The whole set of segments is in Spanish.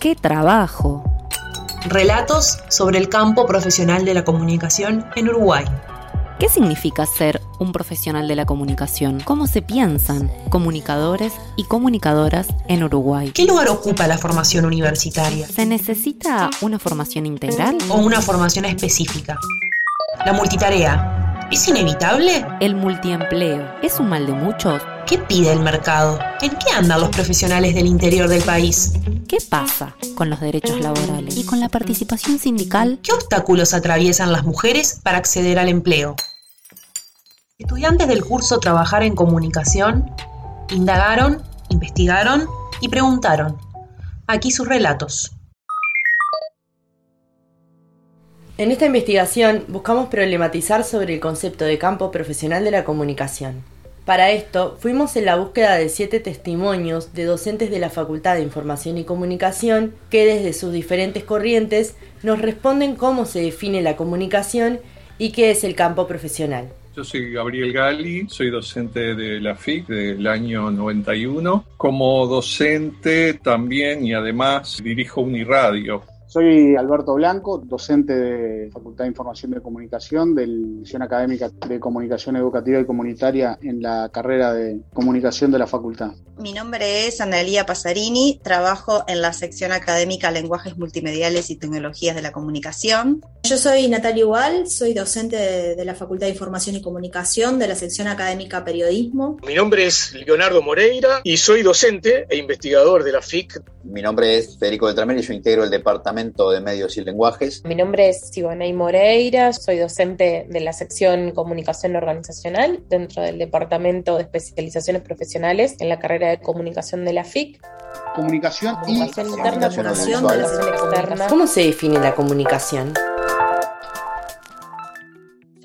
¡Qué trabajo! Relatos sobre el campo profesional de la comunicación en Uruguay. ¿Qué significa ser un profesional de la comunicación? ¿Cómo se piensan comunicadores y comunicadoras en Uruguay? ¿Qué lugar ocupa la formación universitaria? ¿Se necesita una formación integral? ¿O una formación específica? La multitarea, ¿es inevitable? ¿El multiempleo es un mal de muchos? ¿Qué pide el mercado? ¿En qué andan los profesionales del interior del país? ¿Qué pasa con los derechos laborales y con la participación sindical? ¿Qué obstáculos atraviesan las mujeres para acceder al empleo? Estudiantes del curso Trabajar en Comunicación indagaron, investigaron y preguntaron. Aquí sus relatos. En esta investigación buscamos problematizar sobre el concepto de campo profesional de la comunicación. Para esto, fuimos en la búsqueda de siete testimonios de docentes de la Facultad de Información y Comunicación que desde sus diferentes corrientes nos responden cómo se define la comunicación y qué es el campo profesional. Yo soy Gabriel Gali, soy docente de la FIC del año 91. Como docente también y además dirijo Uniradio, soy Alberto Blanco, docente de Facultad de Información y Comunicación de la División Académica de Comunicación Educativa y Comunitaria en la carrera de Comunicación de la Facultad. Mi nombre es Analía Pasarini, trabajo en la sección académica Lenguajes Multimediales y Tecnologías de la Comunicación. Yo soy Natalia Igual, soy docente de, de, la Facultad de Información y Comunicación de la sección académica Periodismo. Mi nombre es Leonardo Moreira y soy docente e investigador de la FIC. Mi nombre es Federico Beltramel y yo integro el Departamento de Medios y Lenguajes. Mi nombre es Siboney Moreira, soy docente de la sección Comunicación Organizacional dentro del Departamento de Especializaciones Profesionales en la carrera de Comunicación de la FIC. Comunicación, comunicación y interna, comunicación de la externa. ¿Cómo se define la comunicación?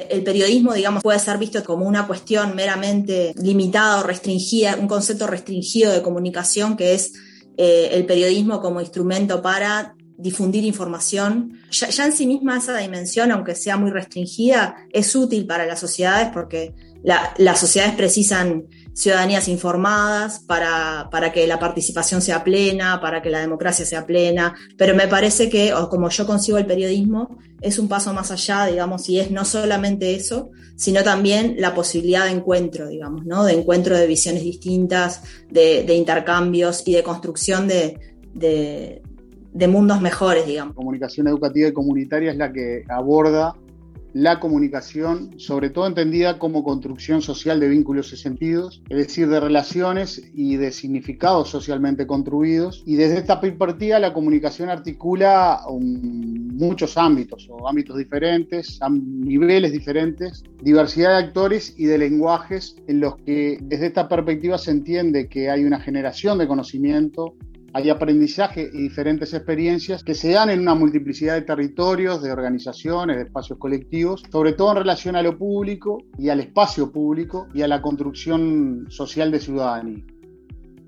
el periodismo, digamos, puede ser visto como una cuestión meramente limitada o restringida, un concepto restringido de comunicación que es eh, el periodismo como instrumento para difundir información. Ya, ya, en sí misma esa dimensión, aunque sea muy restringida, es útil para las sociedades porque la, las sociedades precisan ciudadanías informadas para, para, que la participación sea plena, para que la democracia sea plena, pero me parece que, o como yo consigo el periodismo, es un paso más allá, digamos, y es no solamente eso, sino también la posibilidad de encuentro, digamos, ¿no? De encuentro de visiones distintas, de, de intercambios y de construcción de, de, de mundos mejores, digamos. Comunicación educativa y comunitaria es la que aborda la comunicación, sobre todo entendida como construcción social de vínculos y sentidos, es decir, de relaciones y de significados socialmente construidos. Y desde esta perspectiva la comunicación articula muchos ámbitos, o ámbitos diferentes, a niveles diferentes, diversidad de actores y de lenguajes en los que desde esta perspectiva se entiende que hay una generación de conocimiento, hay aprendizaje y diferentes experiencias que se dan en una multiplicidad de territorios, de organizaciones, de espacios colectivos, sobre todo en relación a lo público y al espacio público y a la construcción social de ciudadanía.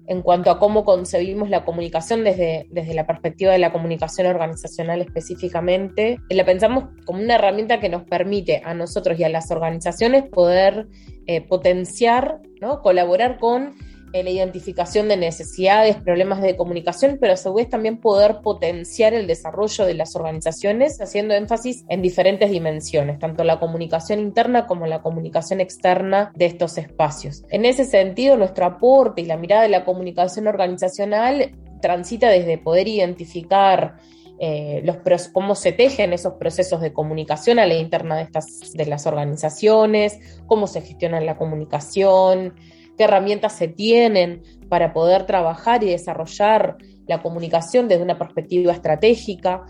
En cuanto a cómo concebimos la comunicación desde, desde la perspectiva de la comunicación organizacional específicamente, la pensamos como una herramienta que nos permite a nosotros y a las organizaciones poder eh, potenciar, colaborar con en la identificación de necesidades, problemas de comunicación, pero a su vez también poder potenciar el desarrollo de las organizaciones, haciendo énfasis en diferentes dimensiones, tanto la comunicación interna como la comunicación externa de estos espacios. En ese sentido, nuestro aporte y la mirada de la comunicación organizacional transita desde poder identificar eh, los, cómo se tejen esos procesos de comunicación a la interna de, estas, de las organizaciones, cómo se gestiona la comunicación, qué herramientas se tienen para poder trabajar y desarrollar la comunicación desde una perspectiva estratégica,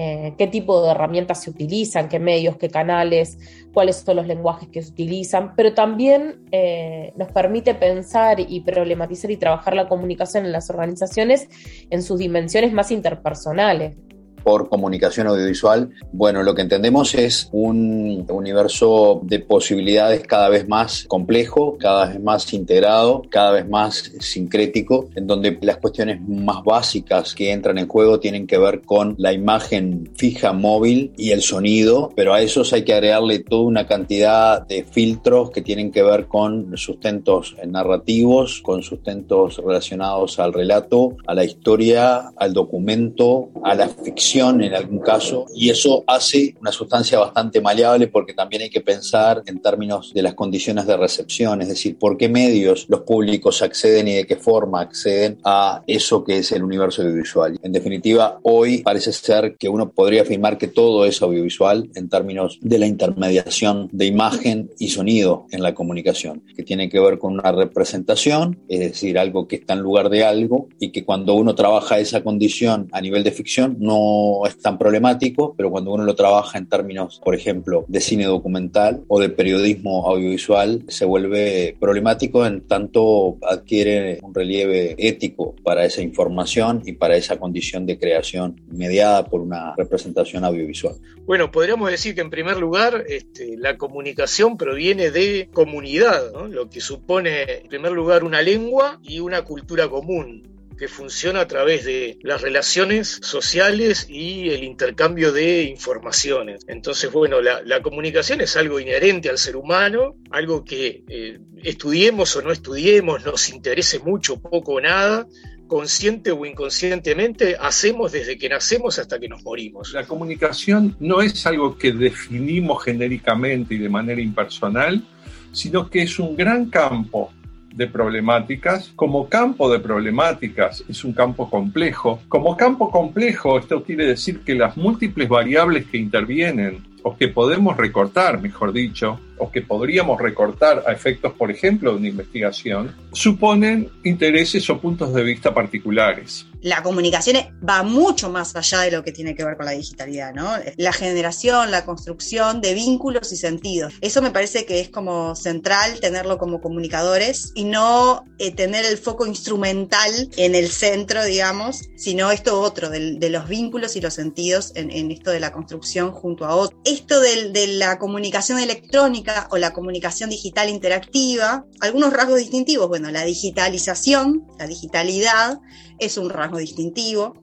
eh, qué tipo de herramientas se utilizan, qué medios, qué canales, cuáles son los lenguajes que se utilizan, pero también eh, nos permite pensar y problematizar y trabajar la comunicación en las organizaciones en sus dimensiones más interpersonales. Por comunicación audiovisual, bueno, lo que entendemos es un universo de posibilidades cada vez más complejo, cada vez más integrado, cada vez más sincrético, en donde las cuestiones más básicas que entran en juego tienen que ver con la imagen fija móvil y el sonido, pero a esos hay que agregarle toda una cantidad de filtros que tienen que ver con sustentos narrativos, con sustentos relacionados al relato, a la historia, al documento, a la ficción en algún caso, y eso hace una sustancia bastante maleable porque también hay que pensar en términos de las condiciones de recepción, es decir, por qué medios los públicos acceden y de qué forma acceden a eso que es el universo audiovisual. En definitiva, hoy parece ser que uno podría afirmar que todo es audiovisual en términos de la intermediación de imagen y sonido en la comunicación, que tiene que ver con una representación, es decir, algo que está en lugar de algo y que cuando uno trabaja esa condición a nivel de ficción no es tan problemático, pero cuando uno lo trabaja en términos, por ejemplo, de cine documental o de periodismo audiovisual, se vuelve problemático en tanto adquiere un relieve ético para esa información y para esa condición de creación mediada por una representación audiovisual. Bueno, podríamos decir que en primer lugar este, la comunicación proviene de comunidad, lo que supone en primer lugar una lengua y una cultura común que funciona a través de las relaciones sociales y el intercambio de informaciones. Entonces, bueno, la, comunicación es algo inherente al ser humano, algo que eh, estudiemos o no estudiemos, nos interese mucho, poco o nada, consciente o inconscientemente, hacemos desde que nacemos hasta que nos morimos. La comunicación no es algo que definimos genéricamente y de manera impersonal, sino que es un gran campo de problemáticas. Como campo de problemáticas es un campo complejo. Como campo complejo, esto quiere decir que las múltiples variables que intervienen o que podemos recortar, mejor dicho, o que podríamos recortar a efectos, por ejemplo, de una investigación, suponen intereses o puntos de vista particulares. La comunicación va mucho más allá de lo que tiene que ver con la digitalidad, ¿no? La generación, la construcción de vínculos y sentidos. Eso me parece que es como central tenerlo como comunicadores y no eh, tener el foco instrumental en el centro, digamos, sino esto otro, de, los vínculos y los sentidos en, esto de la construcción junto a otros. Esto de la comunicación electrónica o la comunicación digital interactiva, algunos rasgos distintivos. Bueno, la digitalización, la digitalidad es un rasgo distintivo.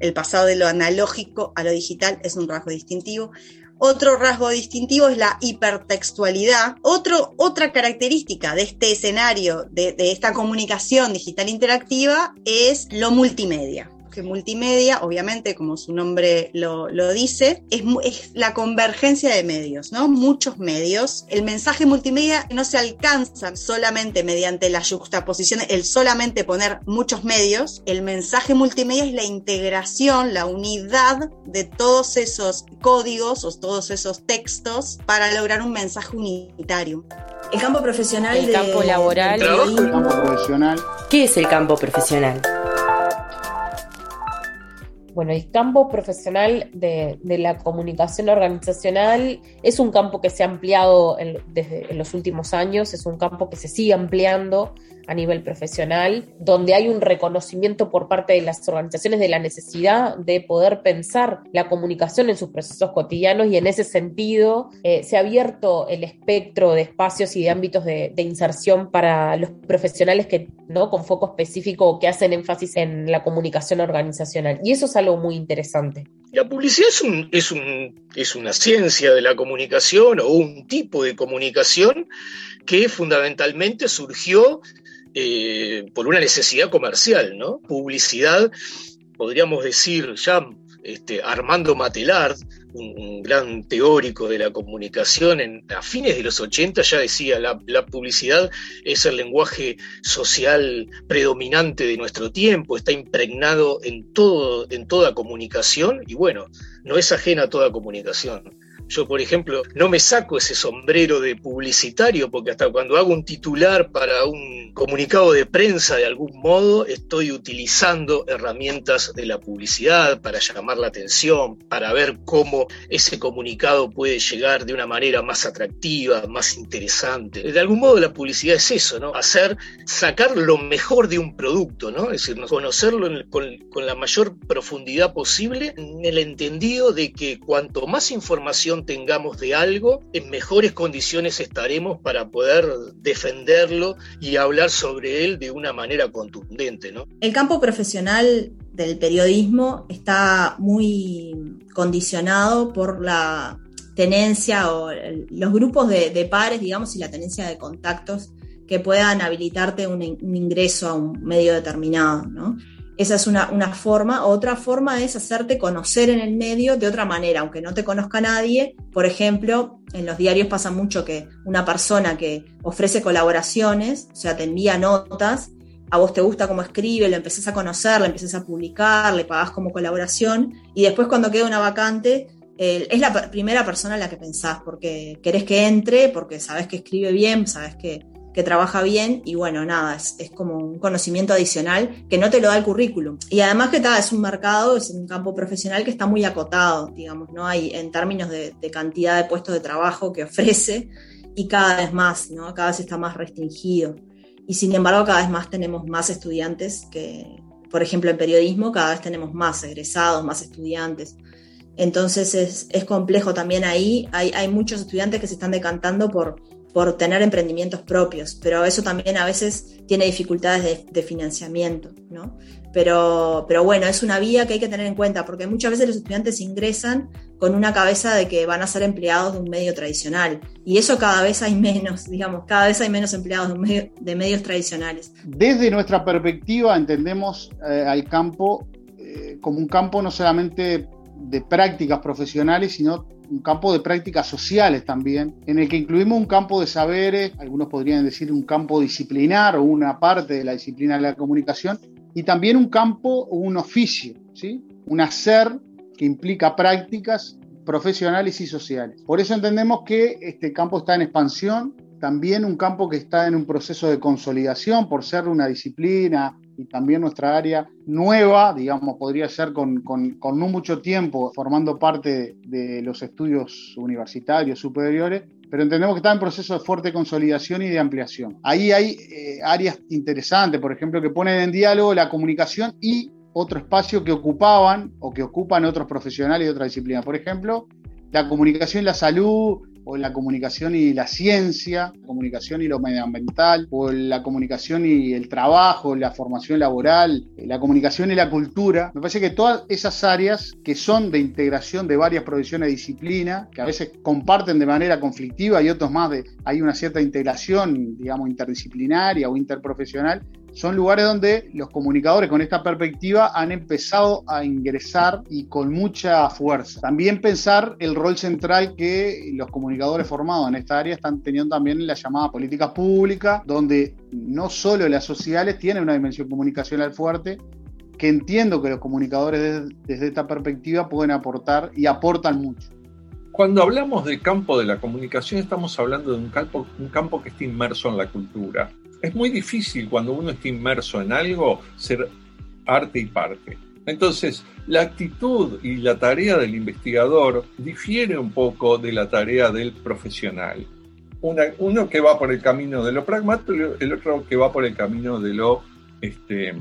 El pasado de lo analógico a lo digital es un rasgo distintivo. Otro rasgo distintivo es la hipertextualidad. Otro, otra característica de este escenario, de esta comunicación digital interactiva, es lo multimedia que multimedia, obviamente, como su nombre lo, dice, es, es, la convergencia de medios, ¿no? Muchos medios. El mensaje multimedia no se alcanza solamente mediante la juxtaposición, el solamente poner muchos medios. El mensaje multimedia es la integración, la unidad de todos esos códigos o todos esos textos para lograr un mensaje unitario. El campo profesional, el campo laboral, el campo profesional. ¿Qué es el campo profesional? Bueno, el campo profesional de, la comunicación organizacional es un campo que se ha ampliado desde en los últimos años, es un campo que se sigue ampliando a nivel profesional, donde hay un reconocimiento por parte de las organizaciones de la necesidad de poder pensar la comunicación en sus procesos cotidianos y en ese sentido eh, se ha abierto el espectro de espacios y de ámbitos de, inserción para los profesionales que, ¿no? con foco específico que hacen énfasis en la comunicación organizacional. Y eso es algo muy interesante. La publicidad es, un, es, un, es una ciencia de la comunicación o un tipo de comunicación que fundamentalmente surgió eh, por una necesidad comercial, ¿no? Publicidad, podríamos decir ya este, Armando Matelard, un, gran teórico de la comunicación, en, a fines de los 80 ya decía, la, la, publicidad es el lenguaje social predominante de nuestro tiempo, está impregnado en, todo, en toda comunicación y bueno, no es ajena a toda comunicación Yo, por ejemplo, no me saco ese sombrero de publicitario porque hasta cuando hago un titular para un comunicado de prensa de algún modo, estoy utilizando herramientas de la publicidad para llamar la atención, para ver cómo ese comunicado puede llegar de una manera más atractiva, más interesante. De algún modo la publicidad es eso, ¿no? Hacer, sacar lo mejor de un producto, ¿no? Es decir, conocerlo con, la mayor profundidad posible en el entendido de que cuanto más información tengamos de algo, en mejores condiciones estaremos para poder defenderlo y hablar sobre él de una manera contundente. ¿no? El campo profesional del periodismo está muy condicionado por la tenencia o los grupos de, pares, digamos, y la tenencia de contactos que puedan habilitarte un, un ingreso a un medio determinado, ¿no? Esa es una, forma. Otra forma es hacerte conocer en el medio de otra manera, aunque no te conozca nadie. Por ejemplo, en los diarios pasa mucho que una persona que ofrece colaboraciones, o sea, te envía notas, a vos te gusta cómo escribe, lo empezás a conocer, lo empezás a publicar, le pagás como colaboración, y después cuando queda una vacante, es la primera persona en la que pensás, porque querés que entre, porque sabés que escribe bien, sabés que, que trabaja bien y bueno, nada, es, como un conocimiento adicional que no te lo da el currículum. Y además que está, es un mercado, es un campo profesional que está muy acotado, digamos, ¿no? Hay en términos de, cantidad de puestos de trabajo que ofrece y cada vez más, ¿no? Cada vez está más restringido. Y sin embargo, cada vez más tenemos más estudiantes que, por ejemplo, en periodismo, cada vez tenemos más egresados, más estudiantes. Entonces es, complejo también ahí. Hay muchos estudiantes que se están decantando por por tener emprendimientos propios, pero eso también a veces tiene dificultades de, financiamiento, ¿no? Pero, pero bueno, es una vía que hay que tener en cuenta, porque muchas veces los estudiantes ingresan con una cabeza de que van a ser empleados de un medio tradicional, y eso cada vez hay menos, digamos, cada vez hay menos empleados de, medios tradicionales. Desde nuestra perspectiva entendemos eh, al campo eh, como un campo no solamente de prácticas profesionales, sino un campo de prácticas sociales también, en el que incluimos un campo de saberes, algunos podrían decir un campo disciplinar o una parte de la disciplina de la comunicación, y también un campo o un oficio, ¿sí? un hacer que implica prácticas profesionales y sociales. Por eso entendemos que este campo está en expansión, también un campo que está en un proceso de consolidación por ser una disciplina y también nuestra área nueva, digamos, podría ser con, no mucho tiempo formando parte de los estudios universitarios superiores, pero entendemos que está en proceso de fuerte consolidación y de ampliación. Ahí hay eh, áreas interesantes, por ejemplo, que ponen en diálogo la comunicación y otro espacio que ocupaban o que ocupan otros profesionales de otra disciplina. Por ejemplo, la comunicación y la salud, o la comunicación y la ciencia, comunicación y lo medioambiental, o la comunicación y el trabajo, la formación laboral, la comunicación y la cultura. Me parece que todas esas áreas que son de integración de varias profesiones de disciplina, que a veces comparten de manera conflictiva y otros más de, hay una cierta integración, digamos, interdisciplinaria o interprofesional, son lugares donde los comunicadores con esta perspectiva han empezado a ingresar y con mucha fuerza. También pensar el rol central que los comunicadores formados en esta área están teniendo también en la llamada política pública, donde no solo las sociales tienen una dimensión comunicacional fuerte, que entiendo que los comunicadores desde, esta perspectiva pueden aportar y aportan mucho. Cuando hablamos del campo de la comunicación estamos hablando de un campo, un campo que está inmerso en la cultura es muy difícil cuando uno está inmerso en algo ser arte y parte. Entonces, la actitud y la tarea del investigador difiere un poco de la tarea del profesional. uno que va por el camino de lo pragmático, el otro que va por el camino de lo, este,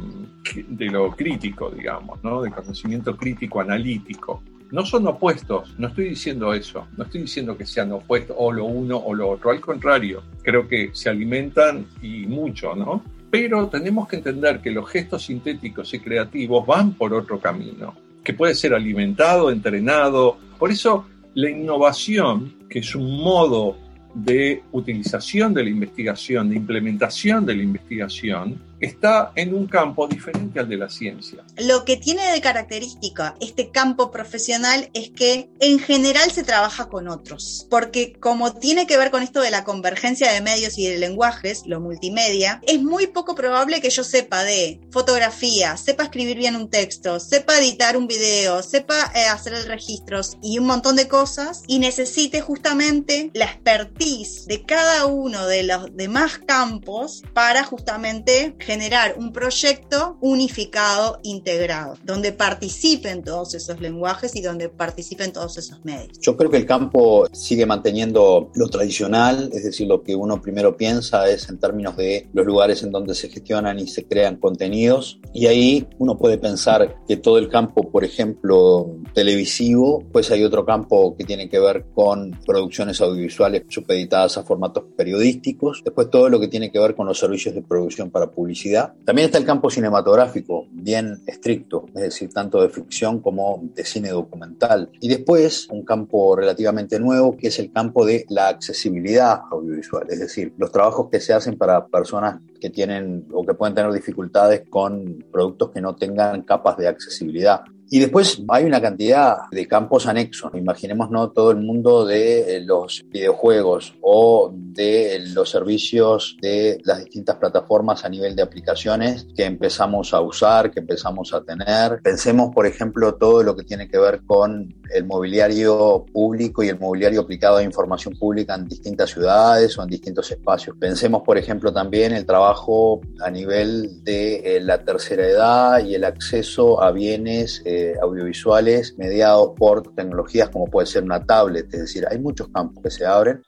de lo crítico, digamos, ¿no? de conocimiento crítico analítico no son opuestos, no estoy diciendo eso, no estoy diciendo que sean opuestos o lo uno o lo otro, al contrario, creo que se alimentan y mucho, ¿no? Pero tenemos que entender que los gestos sintéticos y creativos van por otro camino, que puede ser alimentado, entrenado. Por eso la innovación, que es un modo de utilización de la investigación, de implementación de la investigación, está en un campo diferente al de la ciencia. Lo que tiene de característica este campo profesional es que en general se trabaja con otros, porque como tiene que ver con esto de la convergencia de medios y de lenguajes, lo multimedia, es muy poco probable que yo sepa de fotografía, sepa escribir bien un texto, sepa editar un video, sepa eh, hacer el registro y un montón de cosas y necesite justamente la expertise de cada uno de los demás campos para justamente generar un proyecto unificado, integrado, donde participen todos esos lenguajes y donde participen todos esos medios. Yo creo que el campo sigue manteniendo lo tradicional, es decir, lo que uno primero piensa es en términos de los lugares en donde se gestionan y se crean contenidos. Y ahí uno puede pensar que todo el campo, por ejemplo, televisivo, pues hay otro campo que tiene que ver con producciones audiovisuales supeditadas a formatos periodísticos. Después todo lo que tiene que ver con los servicios de producción para publicidad también está el campo cinematográfico, bien estricto, es decir, tanto de ficción como de cine documental. Y después un campo relativamente nuevo que es el campo de la accesibilidad audiovisual, es decir, los trabajos que se hacen para personas que tienen o que pueden tener dificultades con productos que no tengan capas de accesibilidad. Y después hay una cantidad de campos anexos. Imaginemos no todo el mundo de eh, los videojuegos o de los servicios de las distintas plataformas a nivel de aplicaciones que empezamos a usar, que empezamos a tener. Pensemos, por ejemplo, todo lo que tiene que ver con el mobiliario público y el mobiliario aplicado a información pública en distintas ciudades o en distintos espacios. Pensemos, por ejemplo, también el trabajo a nivel de eh, la tercera edad y el acceso a bienes. Eh, audiovisuales mediados por tecnologías como puede ser una tablet, es decir, hay muchos campos que se abren.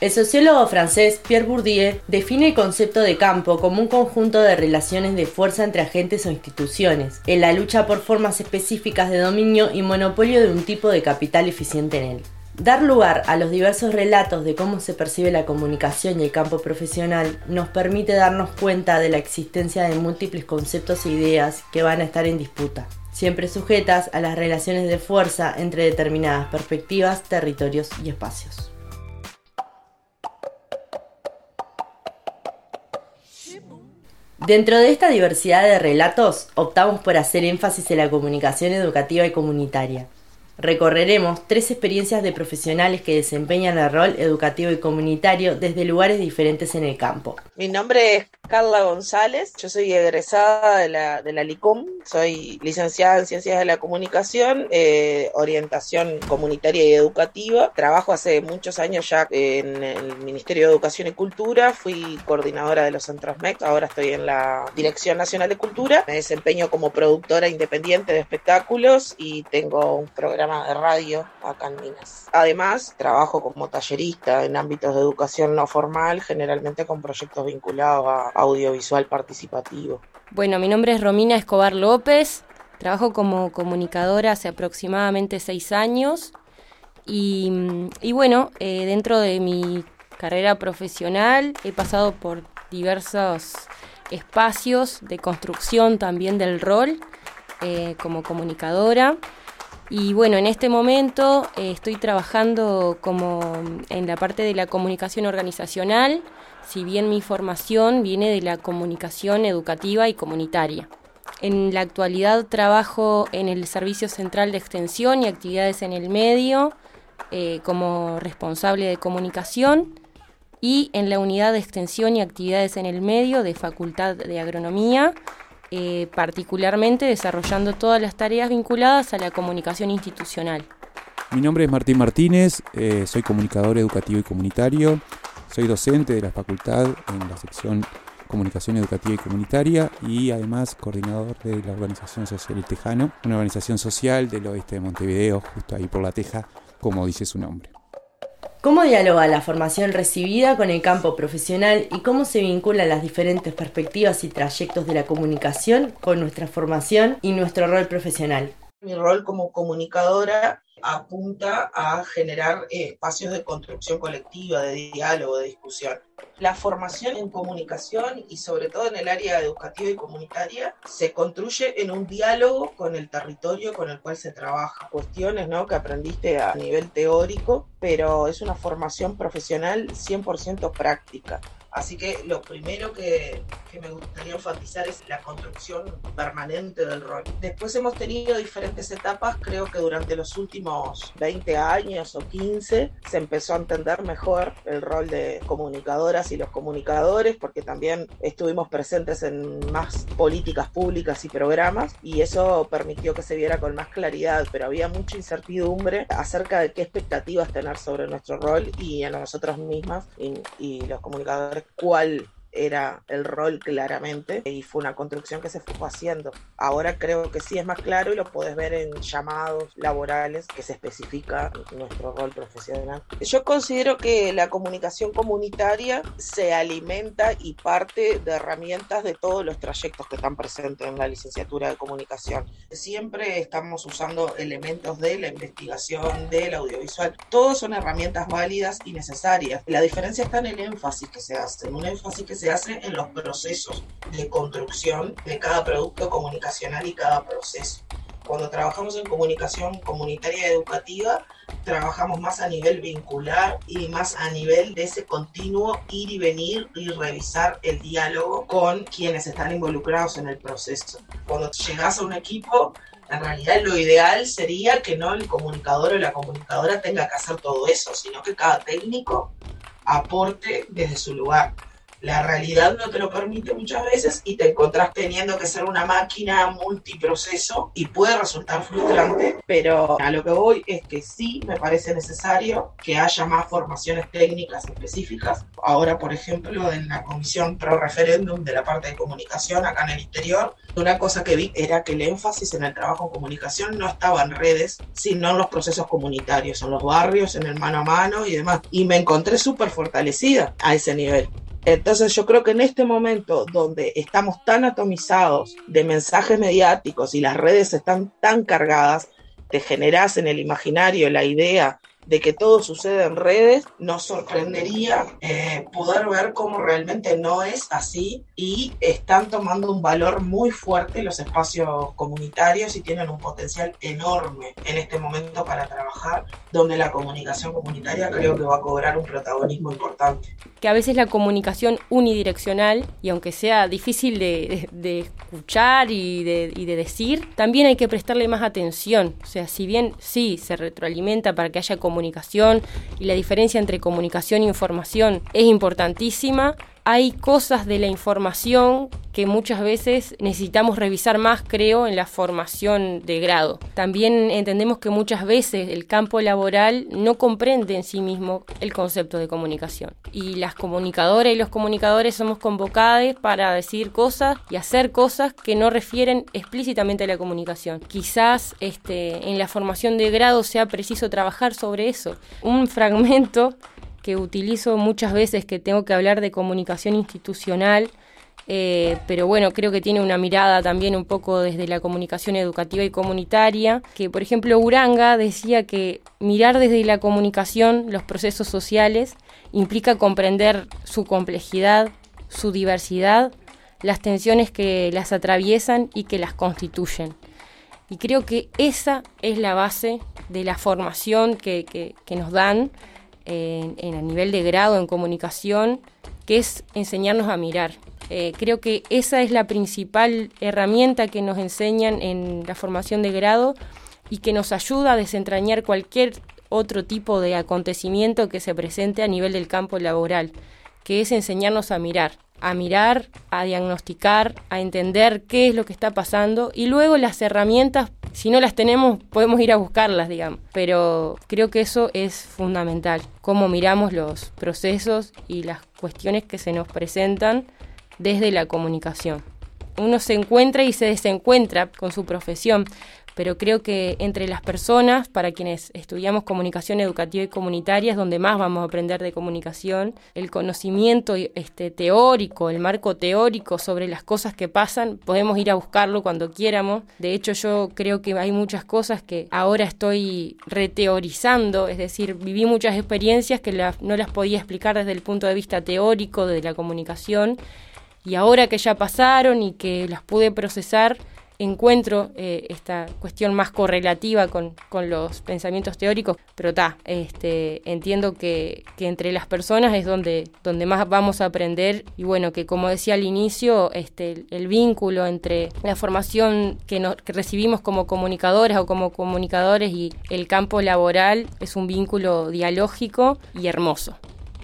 El sociólogo francés Pierre Bourdieu define el concepto de campo como un conjunto de relaciones de fuerza entre agentes o instituciones, en la lucha por formas específicas de dominio y monopolio de un tipo de capital eficiente en él. Dar lugar a los diversos relatos de cómo se percibe la comunicación y el campo profesional nos permite darnos cuenta de la existencia de múltiples conceptos e ideas que van a estar en disputa siempre sujetas a las relaciones de fuerza entre determinadas perspectivas, territorios y espacios. Dentro de esta diversidad de relatos, optamos por hacer énfasis en la comunicación educativa y comunitaria. Recorreremos tres experiencias de profesionales que desempeñan el rol educativo y comunitario desde lugares diferentes en el campo. Mi nombre es Carla González, yo soy egresada de la, de la LICOM, soy licenciada en Ciencias de la Comunicación, eh, orientación comunitaria y educativa. Trabajo hace muchos años ya en el Ministerio de Educación y Cultura, fui coordinadora de los centros MEC, ahora estoy en la Dirección Nacional de Cultura. Me desempeño como productora independiente de espectáculos y tengo un programa de radio acá en Minas. Además, trabajo como tallerista en ámbitos de educación no formal, generalmente con proyectos vinculados a audiovisual participativo. Bueno, mi nombre es Romina Escobar López, trabajo como comunicadora hace aproximadamente seis años y, bueno, eh, dentro de mi carrera profesional he pasado por diversos espacios de construcción también del rol eh, como comunicadora. Y bueno, en este momento eh, estoy trabajando como en la parte de la comunicación organizacional, si bien mi formación viene de la comunicación educativa y comunitaria. En la actualidad trabajo en el Servicio Central de Extensión y Actividades en el Medio eh, como responsable de comunicación y en la Unidad de Extensión y Actividades en el Medio de Facultad de Agronomía eh, particularmente desarrollando todas las tareas vinculadas a la comunicación institucional. Mi nombre es Martín Martínez, eh, soy comunicador educativo y comunitario, soy docente de la facultad en la sección Comunicación Educativa y Comunitaria y además coordinador de la Organización Social El Tejano, una organización social del oeste de Montevideo, justo ahí por la Teja, como dice su nombre. ¿Cómo dialoga la formación recibida con el campo profesional y cómo se vinculan las diferentes perspectivas y trayectos de la comunicación con nuestra formación y nuestro rol profesional? Mi rol como comunicadora apunta a generar espacios de construcción colectiva, de diálogo, de discusión. La formación en comunicación y sobre todo en el área educativa y comunitaria se construye en un diálogo con el territorio con el cual se trabaja. Cuestiones ¿no? que aprendiste a nivel teórico, pero es una formación profesional 100% práctica. Así que lo primero que, que, me gustaría enfatizar es la construcción permanente del rol. Después hemos tenido diferentes etapas, creo que durante los últimos 20 años o 15 se empezó a entender mejor el rol de y los comunicadores, porque también estuvimos presentes en más políticas públicas y programas y eso permitió que se viera con más claridad, pero había mucha incertidumbre acerca de qué expectativas tener sobre nuestro rol y a nosotros mismas y, y los comunicadores cuál era el rol claramente y fue una construcción que se fue haciendo. Ahora creo que sí es más claro y lo puedes ver en llamados laborales que se especifica nuestro rol profesional. Yo considero que la comunicación comunitaria se alimenta y parte de herramientas de todos los trayectos que están presentes en la licenciatura de comunicación. Siempre estamos usando elementos de la investigación, del audiovisual. Todos son herramientas válidas y necesarias. La diferencia está en el énfasis que se hace, en un énfasis que se hace en los procesos de construcción de cada producto comunicacional y cada proceso. Cuando trabajamos en comunicación comunitaria educativa, trabajamos más a nivel vincular y más a nivel de ese continuo ir y venir y revisar el diálogo con quienes están involucrados en el proceso. Cuando llegas a un equipo, en realidad lo ideal sería que no el comunicador o la comunicadora tenga que hacer todo eso, sino que cada técnico aporte desde su lugar. La realidad no te lo permite muchas veces y te encontrás teniendo que ser una máquina multiproceso y puede resultar frustrante, pero a lo que voy es que sí me parece necesario que haya más formaciones técnicas específicas. Ahora, por ejemplo, en la comisión pro referéndum de la parte de comunicación acá en el interior, una cosa que vi era que el énfasis en el trabajo en comunicación no estaba en redes, sino en los procesos comunitarios, en los barrios, en el mano a mano y demás. Y me encontré súper fortalecida a ese nivel. Entonces yo creo que en este momento donde estamos tan atomizados de mensajes mediáticos y las redes están tan cargadas, te generas en el imaginario la idea de que todo sucede en redes, nos sorprendería eh, poder ver cómo realmente no es así y están tomando un valor muy fuerte los espacios comunitarios y tienen un potencial enorme en este momento para trabajar, donde la comunicación comunitaria creo que va a cobrar un protagonismo importante. Que a veces la comunicación unidireccional, y aunque sea difícil de, de, de escuchar y de, y de decir, también hay que prestarle más atención. O sea, si bien sí se retroalimenta para que haya comunicación, comunicación y la diferencia entre comunicación e información es importantísima. Hay cosas de la información que muchas veces necesitamos revisar más, creo, en la formación de grado. También entendemos que muchas veces el campo laboral no comprende en sí mismo el concepto de comunicación. Y las comunicadoras y los comunicadores somos convocados para decir cosas y hacer cosas que no refieren explícitamente a la comunicación. Quizás este, en la formación de grado sea preciso trabajar sobre eso. Un fragmento que utilizo muchas veces que tengo que hablar de comunicación institucional eh, pero bueno, creo que tiene una mirada también un poco desde la comunicación educativa y comunitaria, que por ejemplo Uranga decía que mirar desde la comunicación los procesos sociales implica comprender su complejidad, su diversidad, las tensiones que las atraviesan y que las constituyen. Y creo que esa es la base de la formación que, nos dan en, en, a nivel de grado en comunicación, que es enseñarnos a mirar, eh, creo que esa es la principal herramienta que nos enseñan en la formación de grado y que nos ayuda a desentrañar cualquier otro tipo de acontecimiento que se presente a nivel del campo laboral, que es enseñarnos a mirar, a mirar, a diagnosticar, a entender qué es lo que está pasando y luego las herramientas, si no las tenemos, podemos ir a buscarlas, digamos. Pero creo que eso es fundamental, cómo miramos los procesos y las cuestiones que se nos presentan desde la comunicación. uno se encuentra y se desencuentra con su profesión pero creo que entre las personas, para quienes estudiamos comunicación educativa y comunitaria, es donde más vamos a aprender de comunicación, el conocimiento este, teórico, el marco teórico sobre las cosas que pasan, podemos ir a buscarlo cuando quieramos. De hecho, yo creo que hay muchas cosas que ahora estoy reteorizando, es decir, viví muchas experiencias que no las podía explicar desde el punto de vista teórico de la comunicación, y ahora que ya pasaron y que las pude procesar, encuentro eh, esta cuestión más correlativa con, los pensamientos teóricos, pero está, este, entiendo que, entre las personas es donde, donde más vamos a aprender y bueno, que como decía al inicio, este, el, vínculo entre la formación que, que recibimos como comunicadores o como comunicadores y el campo laboral es un vínculo dialógico y hermoso.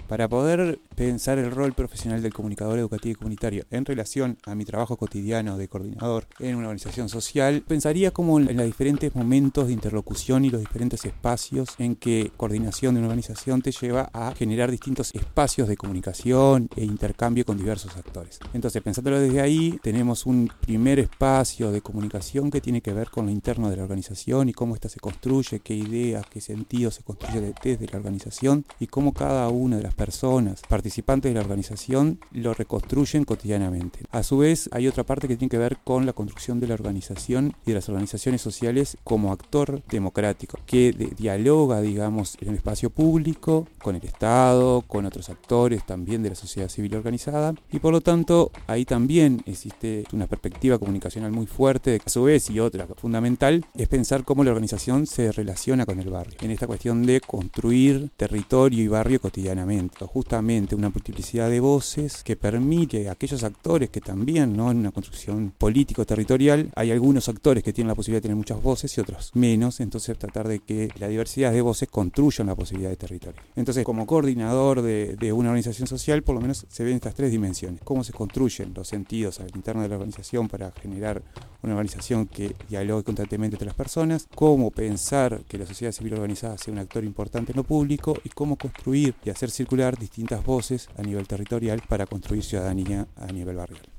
Para poder pensar el rol profesional del comunicador educativo y comunitario en relación a mi trabajo cotidiano de coordinador en una organización social, pensaría como en los diferentes momentos de interlocución y los diferentes espacios en que coordinación de una organización te lleva a generar distintos espacios de comunicación e intercambio con diversos actores. Entonces, pensándolo desde ahí, tenemos un primer espacio de comunicación que tiene que ver con lo interno de la organización y cómo ésta se construye, qué ideas, qué sentido se construye desde la organización y cómo cada una de las personas participantes de la organización lo reconstruyen cotidianamente. A su vez, hay otra parte que tiene que ver con la construcción de la organización y de las organizaciones sociales como actor democrático, que dialoga, digamos, en el espacio público, con el Estado, con otros actores también de la sociedad civil organizada, y por lo tanto ahí también existe una perspectiva comunicacional muy fuerte, a su vez, y otra fundamental, es pensar cómo la organización se relaciona con el barrio, en esta cuestión de construir territorio y barrio cotidianamente, justamente una multiplicidad de voces que permite a aquellos actores que también, ¿no? en una construcción político-territorial, hay algunos actores que tienen la posibilidad de tener muchas voces y otros menos, entonces tratar de que la diversidad de voces construyan la posibilidad de territorio. Entonces, como coordinador de, de una organización social, por lo menos se ven estas tres dimensiones. Cómo se construyen los sentidos al interno de la organización para generar una organización que dialogue constantemente entre las personas, cómo pensar que la sociedad civil organizada sea un actor importante en lo público y cómo construir y hacer circular distintas voces a nivel territorial para construir ciudadanía a nivel barrial.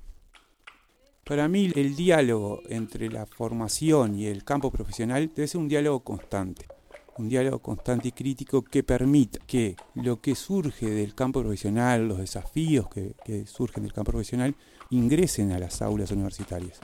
Para mí el diálogo entre la formación y el campo profesional debe ser un diálogo constante, un diálogo constante y crítico que permita que lo que surge del campo profesional, los desafíos que, que surgen del campo profesional, ingresen a las aulas universitarias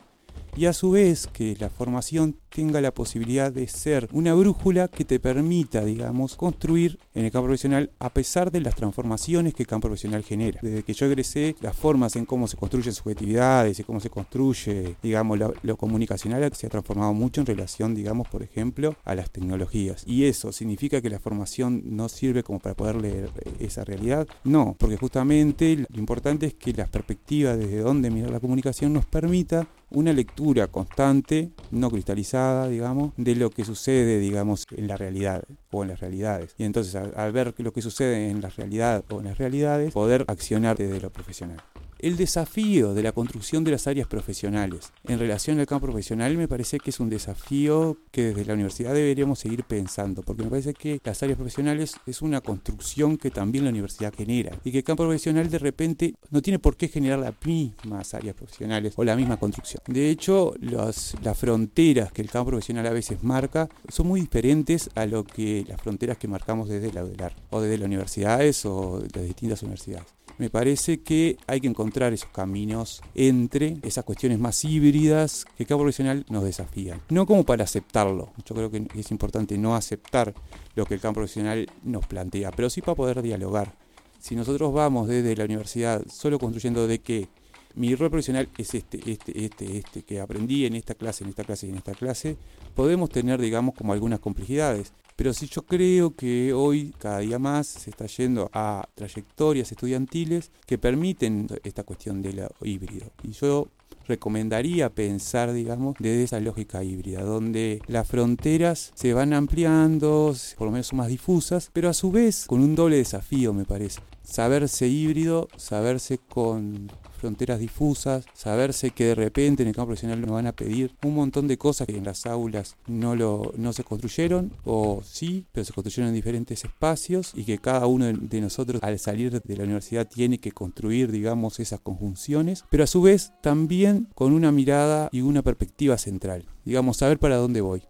y a su vez que la formación tenga la posibilidad de ser una brújula que te permita, digamos, construir en el campo profesional a pesar de las transformaciones que el campo profesional genera. Desde que yo egresé, las formas en cómo se construyen subjetividades y cómo se construye, digamos, lo, comunicacional se ha transformado mucho en relación, digamos, por ejemplo, a las tecnologías. Y eso significa que la formación no sirve como para poder leer esa realidad. No, porque justamente lo importante es que la perspectiva desde donde mirar la comunicación nos permita una lectura constante, no cristalizada, digamos, de lo que sucede, digamos, en la realidad o en las realidades. Y entonces al, ver lo que sucede en la realidad o en las realidades, poder accionar desde lo profesional. El desafío de la construcción de las áreas profesionales en relación al campo profesional me parece que es un desafío que desde la universidad deberíamos seguir pensando, porque me parece que las áreas profesionales es una construcción que también la universidad genera y que el campo profesional de repente no tiene por qué generar las mismas áreas profesionales o la misma construcción. De hecho, las fronteras que el campo profesional a veces marca son muy diferentes a lo que las fronteras que marcamos desde la UDELAR o desde las universidades o las distintas universidades me parece que hay que encontrar esos caminos entre esas cuestiones más híbridas que cada profesional nos desafían. No como para aceptarlo, yo creo que es importante no aceptar lo que el campo profesional nos plantea, pero sí para poder dialogar. Si nosotros vamos desde la universidad solo construyendo de que mi rol profesional es este, este, este, este, que aprendí en esta clase, en esta clase y en esta clase, podemos tener, digamos, como algunas complejidades. Pero si yo creo que hoy cada día más se está yendo a trayectorias estudiantiles que permiten esta cuestión de lo híbrido. Y yo recomendaría pensar, digamos, desde esa lógica híbrida, donde las fronteras se van ampliando, por lo menos son más difusas, pero a su vez con un doble desafío, me parece. Saberse híbrido, saberse con fronteras difusas, saberse que de repente en el campo profesional nos van a pedir un montón de cosas que en las aulas no, lo, no se construyeron, o sí, pero se construyeron en diferentes espacios y que cada uno de nosotros al salir de la universidad tiene que construir, digamos, esas conjunciones, pero a su vez también con una mirada y una perspectiva central, digamos, saber para dónde voy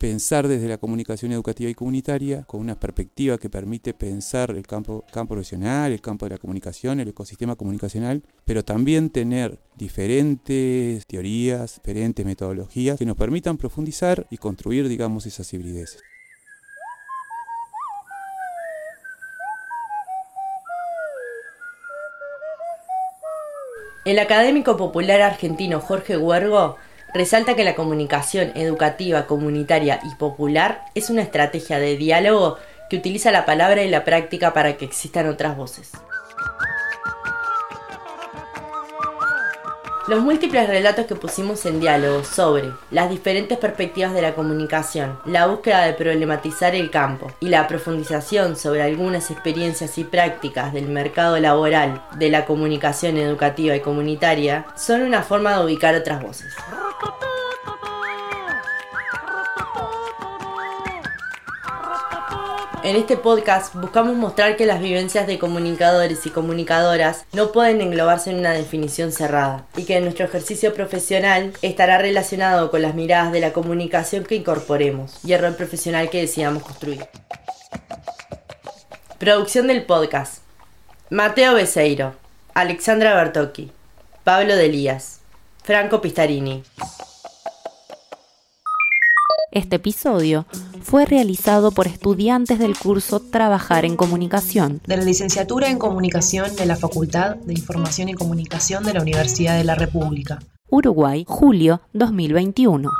pensar desde la comunicación educativa y comunitaria con una perspectiva que permite pensar el campo, profesional, el campo de la comunicación, el ecosistema comunicacional, pero también tener diferentes teorías, diferentes metodologías que nos permitan profundizar y construir, digamos, esas hibrideces. El académico popular argentino Jorge Huergo resalta que la comunicación educativa, comunitaria y popular es una estrategia de diálogo que utiliza la palabra y la práctica para que existan otras voces. Los múltiples relatos que pusimos en diálogo sobre las diferentes perspectivas de la comunicación, la búsqueda de problematizar el campo y la profundización sobre algunas experiencias y prácticas del mercado laboral de la comunicación educativa y comunitaria son una forma de ubicar otras voces. En este podcast buscamos mostrar que las vivencias de comunicadores y comunicadoras no pueden englobarse en una definición cerrada y que nuestro ejercicio profesional estará relacionado con las miradas de la comunicación que incorporemos y el rol profesional que decidamos construir. Producción del podcast. Mateo Beseiro, Alexandra Bertocchi, Pablo Delías, Franco Pistarini. Este episodio fue realizado por estudiantes del curso Trabajar en Comunicación. De la licenciatura en Comunicación de la Facultad de Información y Comunicación de la Universidad de la República. Uruguay, julio 2021.